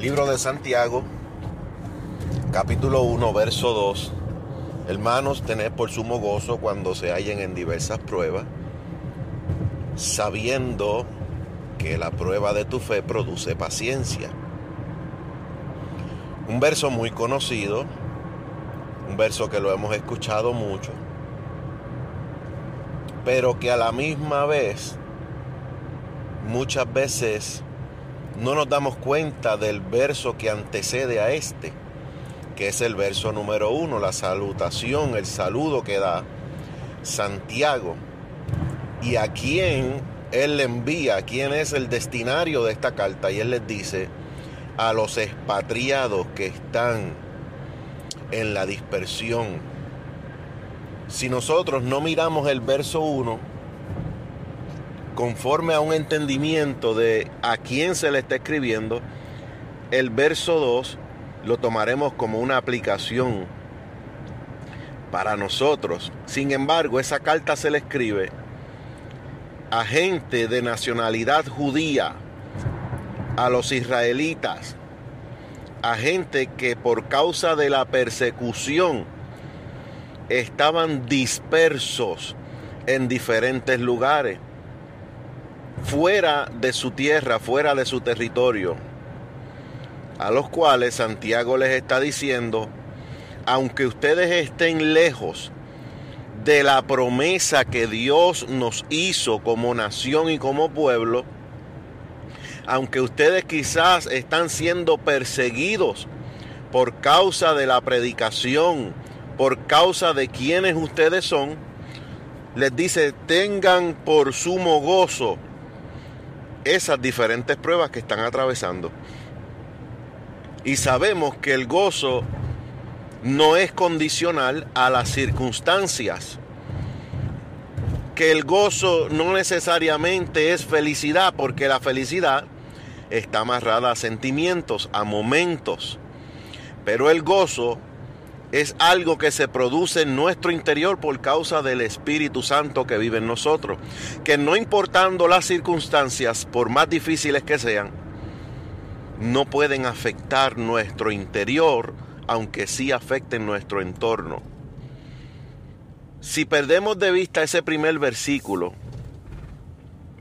Libro de Santiago, capítulo 1, verso 2. Hermanos, tened por sumo gozo cuando se hallen en diversas pruebas, sabiendo que la prueba de tu fe produce paciencia. Un verso muy conocido, un verso que lo hemos escuchado mucho, pero que a la misma vez muchas veces no nos damos cuenta del verso que antecede a este, que es el verso número uno, la salutación, el saludo que da Santiago. Y a quién él le envía, quién es el destinario de esta carta. Y él les dice a los expatriados que están en la dispersión. Si nosotros no miramos el verso 1, conforme a un entendimiento de a quién se le está escribiendo, el verso 2 lo tomaremos como una aplicación para nosotros. Sin embargo, esa carta se le escribe a gente de nacionalidad judía, a los israelitas, a gente que por causa de la persecución estaban dispersos en diferentes lugares fuera de su tierra, fuera de su territorio, a los cuales Santiago les está diciendo, aunque ustedes estén lejos de la promesa que Dios nos hizo como nación y como pueblo, aunque ustedes quizás están siendo perseguidos por causa de la predicación, por causa de quienes ustedes son, les dice, tengan por sumo gozo esas diferentes pruebas que están atravesando. Y sabemos que el gozo no es condicional a las circunstancias. Que el gozo no necesariamente es felicidad, porque la felicidad está amarrada a sentimientos, a momentos. Pero el gozo es algo que se produce en nuestro interior por causa del Espíritu Santo que vive en nosotros. Que no importando las circunstancias, por más difíciles que sean, no pueden afectar nuestro interior, aunque sí afecten nuestro entorno. Si perdemos de vista ese primer versículo,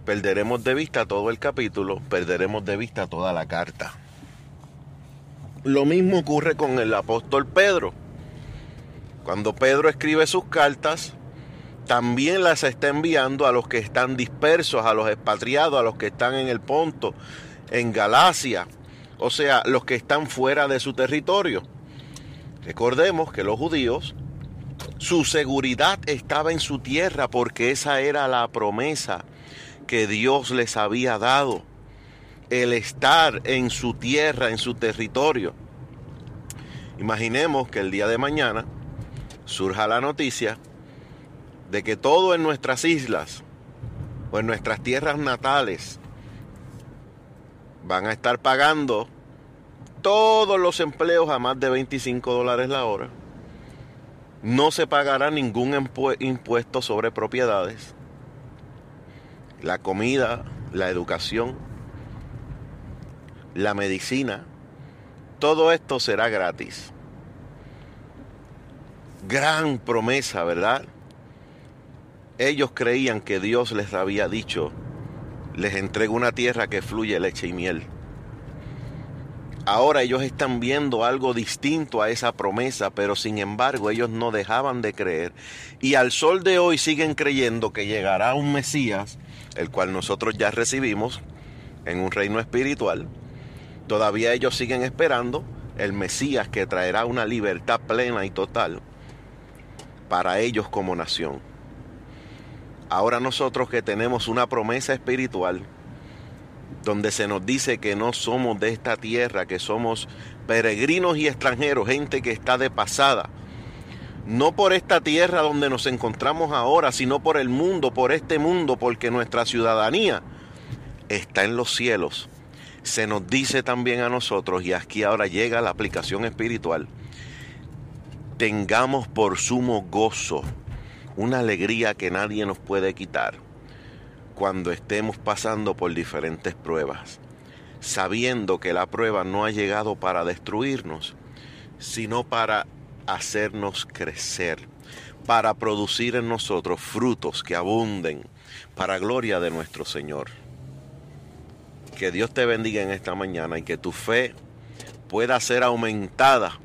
perderemos de vista todo el capítulo, perderemos de vista toda la carta. Lo mismo ocurre con el apóstol Pedro. Cuando Pedro escribe sus cartas, también las está enviando a los que están dispersos, a los expatriados, a los que están en el Ponto, en Galacia, o sea, los que están fuera de su territorio. Recordemos que los judíos, su seguridad estaba en su tierra porque esa era la promesa que Dios les había dado, el estar en su tierra, en su territorio. Imaginemos que el día de mañana surja la noticia de que todo en nuestras islas o en nuestras tierras natales van a estar pagando todos los empleos a más de 25 dólares la hora. No se pagará ningún impuesto sobre propiedades. La comida, la educación, la medicina, todo esto será gratis gran promesa, ¿verdad? Ellos creían que Dios les había dicho, les entrego una tierra que fluye leche y miel. Ahora ellos están viendo algo distinto a esa promesa, pero sin embargo ellos no dejaban de creer. Y al sol de hoy siguen creyendo que llegará un Mesías, el cual nosotros ya recibimos en un reino espiritual. Todavía ellos siguen esperando el Mesías que traerá una libertad plena y total para ellos como nación. Ahora nosotros que tenemos una promesa espiritual, donde se nos dice que no somos de esta tierra, que somos peregrinos y extranjeros, gente que está de pasada, no por esta tierra donde nos encontramos ahora, sino por el mundo, por este mundo, porque nuestra ciudadanía está en los cielos. Se nos dice también a nosotros, y aquí ahora llega la aplicación espiritual, tengamos por sumo gozo, una alegría que nadie nos puede quitar cuando estemos pasando por diferentes pruebas, sabiendo que la prueba no ha llegado para destruirnos, sino para hacernos crecer, para producir en nosotros frutos que abunden, para gloria de nuestro Señor. Que Dios te bendiga en esta mañana y que tu fe pueda ser aumentada,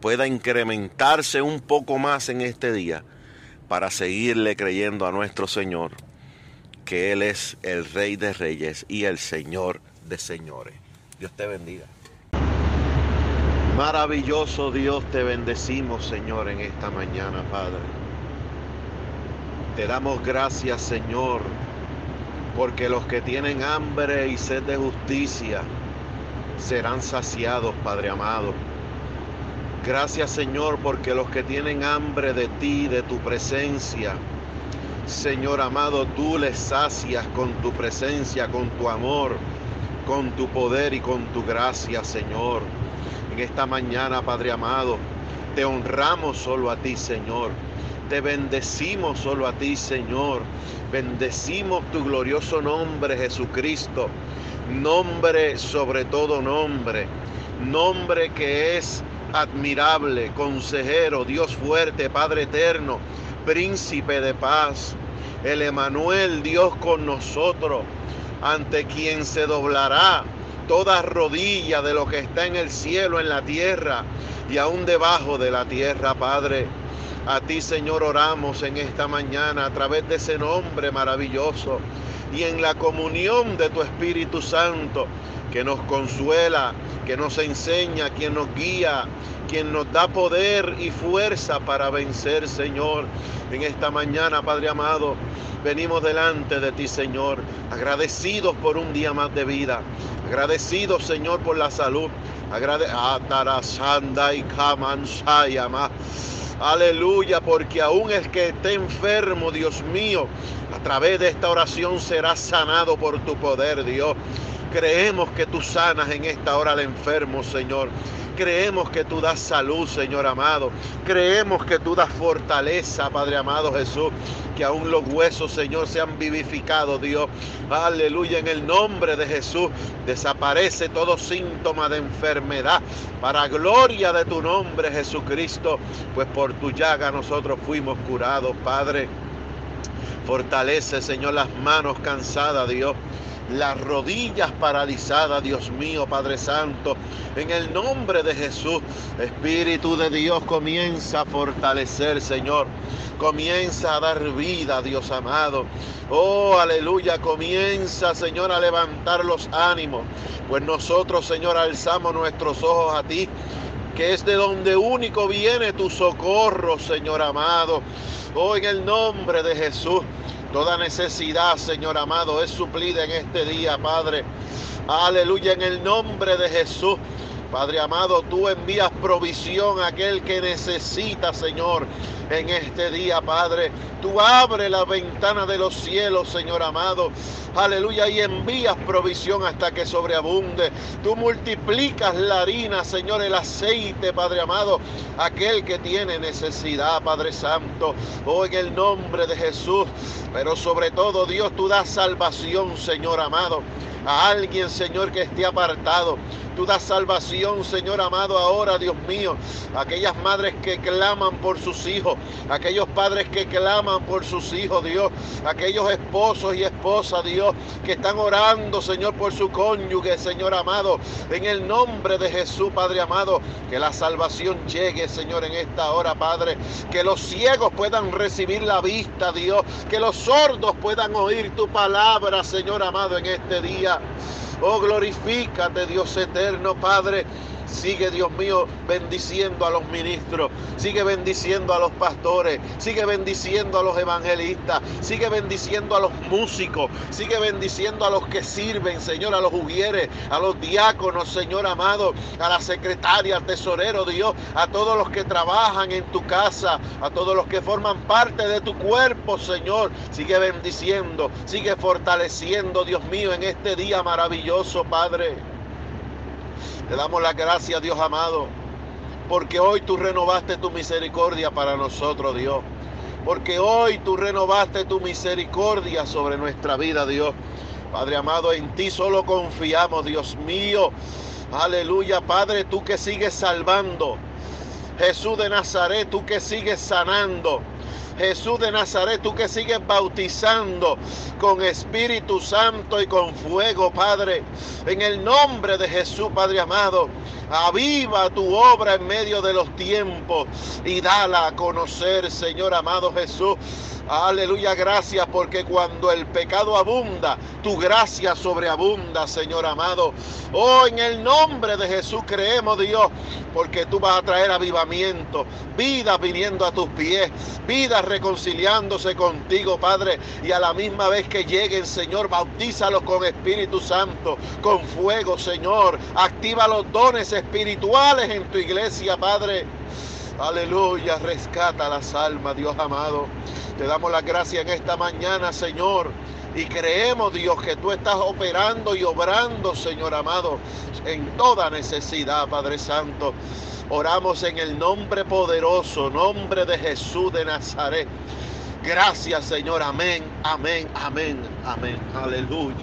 pueda incrementarse un poco más en este día para seguirle creyendo a nuestro Señor, que Él es el Rey de Reyes y el Señor de Señores. Dios te bendiga. Maravilloso Dios, te bendecimos Señor en esta mañana, Padre. Te damos gracias Señor, porque los que tienen hambre y sed de justicia serán saciados, Padre amado. Gracias Señor, porque los que tienen hambre de ti, de tu presencia, Señor amado, tú les sacias con tu presencia, con tu amor, con tu poder y con tu gracia, Señor. En esta mañana, Padre amado, te honramos solo a ti, Señor. Te bendecimos solo a ti, Señor. Bendecimos tu glorioso nombre, Jesucristo. Nombre sobre todo nombre. Nombre que es admirable, consejero, Dios fuerte, Padre eterno, príncipe de paz. El Emanuel, Dios con nosotros ante quien se doblará toda rodilla de lo que está en el cielo, en la tierra y aún debajo de la tierra, Padre. A ti, Señor, oramos en esta mañana a través de ese nombre maravilloso y en la comunión de tu Espíritu Santo que nos consuela, que nos enseña, quien nos guía, quien nos da poder y fuerza para vencer, Señor. En esta mañana, Padre amado, venimos delante de ti, Señor, agradecidos por un día más de vida, agradecidos, Señor, por la salud. Agrade y Aleluya, porque aún el que esté enfermo, Dios mío, a través de esta oración será sanado por tu poder, Dios. Creemos que tú sanas en esta hora al enfermo, Señor. Creemos que tú das salud, Señor amado. Creemos que tú das fortaleza, Padre amado Jesús. Que aún los huesos, Señor, sean vivificados, Dios. Aleluya. En el nombre de Jesús desaparece todo síntoma de enfermedad. Para gloria de tu nombre, Jesucristo. Pues por tu llaga nosotros fuimos curados, Padre. Fortalece, Señor, las manos cansadas, Dios las rodillas paralizadas, Dios mío, Padre Santo. En el nombre de Jesús, Espíritu de Dios, comienza a fortalecer, Señor. Comienza a dar vida, Dios amado. Oh, aleluya, comienza, Señor, a levantar los ánimos. Pues nosotros, Señor, alzamos nuestros ojos a ti que es de donde único viene tu socorro, Señor amado. Oh, en el nombre de Jesús, Toda necesidad, Señor amado, es suplida en este día, Padre. Aleluya, en el nombre de Jesús. Padre amado, tú envías provisión a aquel que necesita, Señor, en este día, Padre. Tú abres la ventana de los cielos, Señor amado. Aleluya, y envías provisión hasta que sobreabunde. Tú multiplicas la harina, Señor, el aceite, Padre amado, aquel que tiene necesidad, Padre Santo. Oh, en el nombre de Jesús. Pero sobre todo, Dios, tú das salvación, Señor amado a alguien, Señor, que esté apartado. Tú das salvación, Señor amado, ahora, Dios mío. Aquellas madres que claman por sus hijos, aquellos padres que claman por sus hijos, Dios. Aquellos esposos y esposas, Dios, que están orando, Señor, por su cónyuge, Señor amado. En el nombre de Jesús, Padre amado, que la salvación llegue, Señor, en esta hora, Padre. Que los ciegos puedan recibir la vista, Dios. Que los sordos puedan oír tu palabra, Señor amado, en este día. Oh, glorifícate, Dios eterno, Padre. Sigue, Dios mío, bendiciendo a los ministros, sigue bendiciendo a los pastores, sigue bendiciendo a los evangelistas, sigue bendiciendo a los músicos, sigue bendiciendo a los que sirven, Señor, a los ujieres, a los diáconos, Señor amado, a la secretaria, al tesorero, Dios, a todos los que trabajan en tu casa, a todos los que forman parte de tu cuerpo, Señor. Sigue bendiciendo, sigue fortaleciendo, Dios mío, en este día maravilloso, Padre. Te damos la gracia, Dios amado, porque hoy tú renovaste tu misericordia para nosotros, Dios. Porque hoy tú renovaste tu misericordia sobre nuestra vida, Dios. Padre amado, en ti solo confiamos, Dios mío. Aleluya, Padre, tú que sigues salvando. Jesús de Nazaret, tú que sigues sanando. Jesús de Nazaret, tú que sigues bautizando con Espíritu Santo y con fuego, Padre. En el nombre de Jesús, Padre amado, aviva tu obra en medio de los tiempos y dala a conocer, Señor amado Jesús. Aleluya, gracias porque cuando el pecado abunda, tu gracia sobreabunda, Señor amado. Oh, en el nombre de Jesús creemos, Dios, porque tú vas a traer avivamiento, vida viniendo a tus pies, vida reconciliándose contigo, Padre, y a la misma vez que lleguen, Señor, bautízalos con Espíritu Santo, con fuego, Señor. Activa los dones espirituales en tu iglesia, Padre. Aleluya, rescata las almas, Dios amado. Te damos la gracia en esta mañana, Señor. Y creemos, Dios, que tú estás operando y obrando, Señor amado, en toda necesidad, Padre Santo. Oramos en el nombre poderoso, nombre de Jesús de Nazaret. Gracias, Señor. Amén, amén, amén, amén. Aleluya.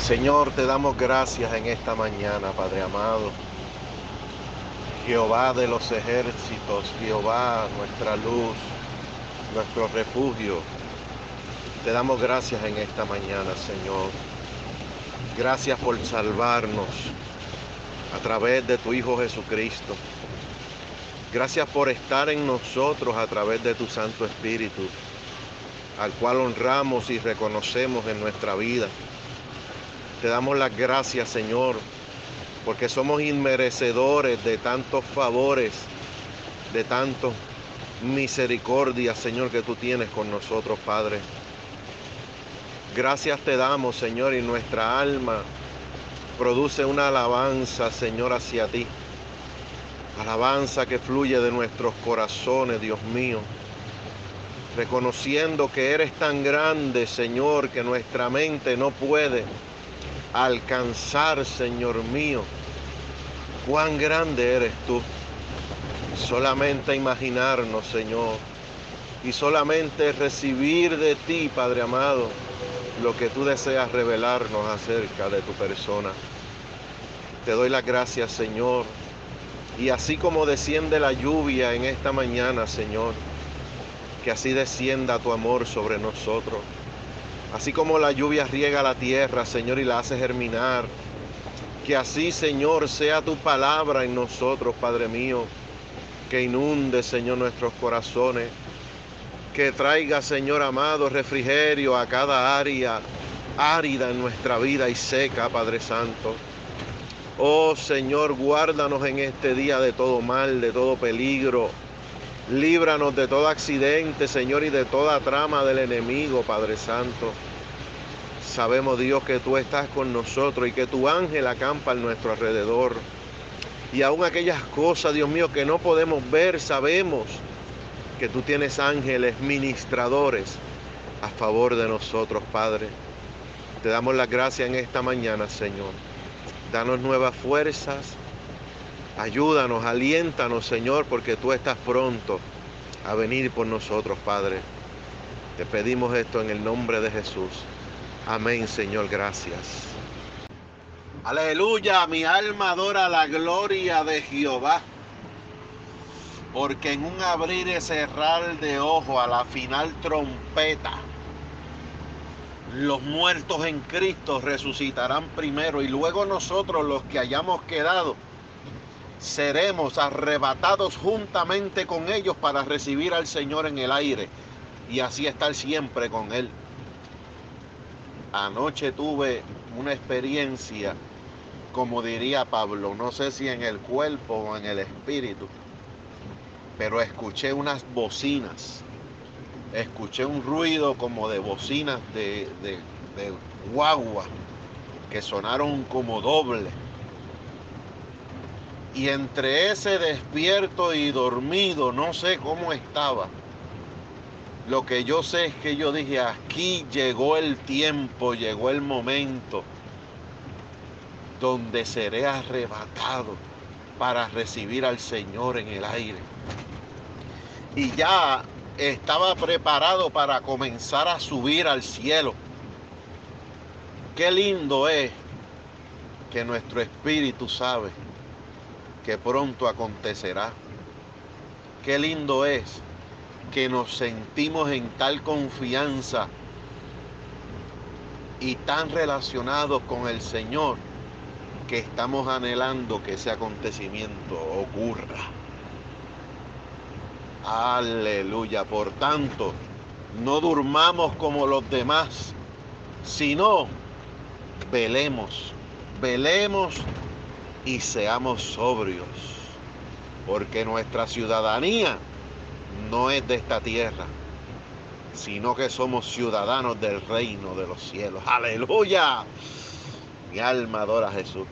Señor, te damos gracias en esta mañana, Padre amado. Jehová de los ejércitos, Jehová, nuestra luz, nuestro refugio. Te damos gracias en esta mañana, Señor. Gracias por salvarnos a través de tu Hijo Jesucristo. Gracias por estar en nosotros a través de tu Santo Espíritu, al cual honramos y reconocemos en nuestra vida. Te damos las gracias, Señor, porque somos inmerecedores de tantos favores, de tantos misericordia, Señor, que tú tienes con nosotros, Padre. Gracias te damos, Señor, y nuestra alma produce una alabanza, Señor, hacia ti. Alabanza que fluye de nuestros corazones, Dios mío. Reconociendo que eres tan grande, Señor, que nuestra mente no puede alcanzar, Señor mío. Cuán grande eres tú solamente imaginarnos, Señor, y solamente recibir de ti, Padre amado, lo que tú deseas revelarnos acerca de tu persona. Te doy las gracias, Señor. Y así como desciende la lluvia en esta mañana, Señor, que así descienda tu amor sobre nosotros. Así como la lluvia riega la tierra, Señor, y la hace germinar. Que así, Señor, sea tu palabra en nosotros, Padre mío que inunde, Señor, nuestros corazones, que traiga, Señor amado, refrigerio a cada área árida en nuestra vida y seca, Padre Santo. Oh Señor, guárdanos en este día de todo mal, de todo peligro. Líbranos de todo accidente, Señor, y de toda trama del enemigo, Padre Santo. Sabemos, Dios, que tú estás con nosotros y que tu ángel acampa a nuestro alrededor. Y aún aquellas cosas, Dios mío, que no podemos ver, sabemos que tú tienes ángeles ministradores a favor de nosotros, Padre. Te damos las gracias en esta mañana, Señor. Danos nuevas fuerzas. Ayúdanos, aliéntanos, Señor, porque tú estás pronto a venir por nosotros, Padre. Te pedimos esto en el nombre de Jesús. Amén, Señor, gracias. Aleluya, mi alma adora la gloria de Jehová. Porque en un abrir y cerrar de ojo a la final trompeta, los muertos en Cristo resucitarán primero y luego nosotros los que hayamos quedado seremos arrebatados juntamente con ellos para recibir al Señor en el aire y así estar siempre con Él. Anoche tuve una experiencia como diría Pablo, no sé si en el cuerpo o en el espíritu, pero escuché unas bocinas, escuché un ruido como de bocinas de, de, guagua que sonaron como doble. Y entre ese despierto y dormido, no sé cómo estaba. Lo que yo sé es que yo dije, aquí llegó el tiempo, llegó el momento donde seré arrebatado para recibir al Señor en el aire. Y ya estaba preparado para comenzar a subir al cielo. Qué lindo es que nuestro espíritu sabe que pronto acontecerá. Qué lindo es que nos sentimos en tal confianza y tan relacionados con el Señor que estamos anhelando que ese acontecimiento ocurra. Aleluya. Por tanto, no durmamos como los demás, sino velemos, velemos y seamos sobrios, porque nuestra ciudadanía no es de esta tierra, sino que somos ciudadanos del reino de los cielos. Aleluya. Mi alma adora a Jesús.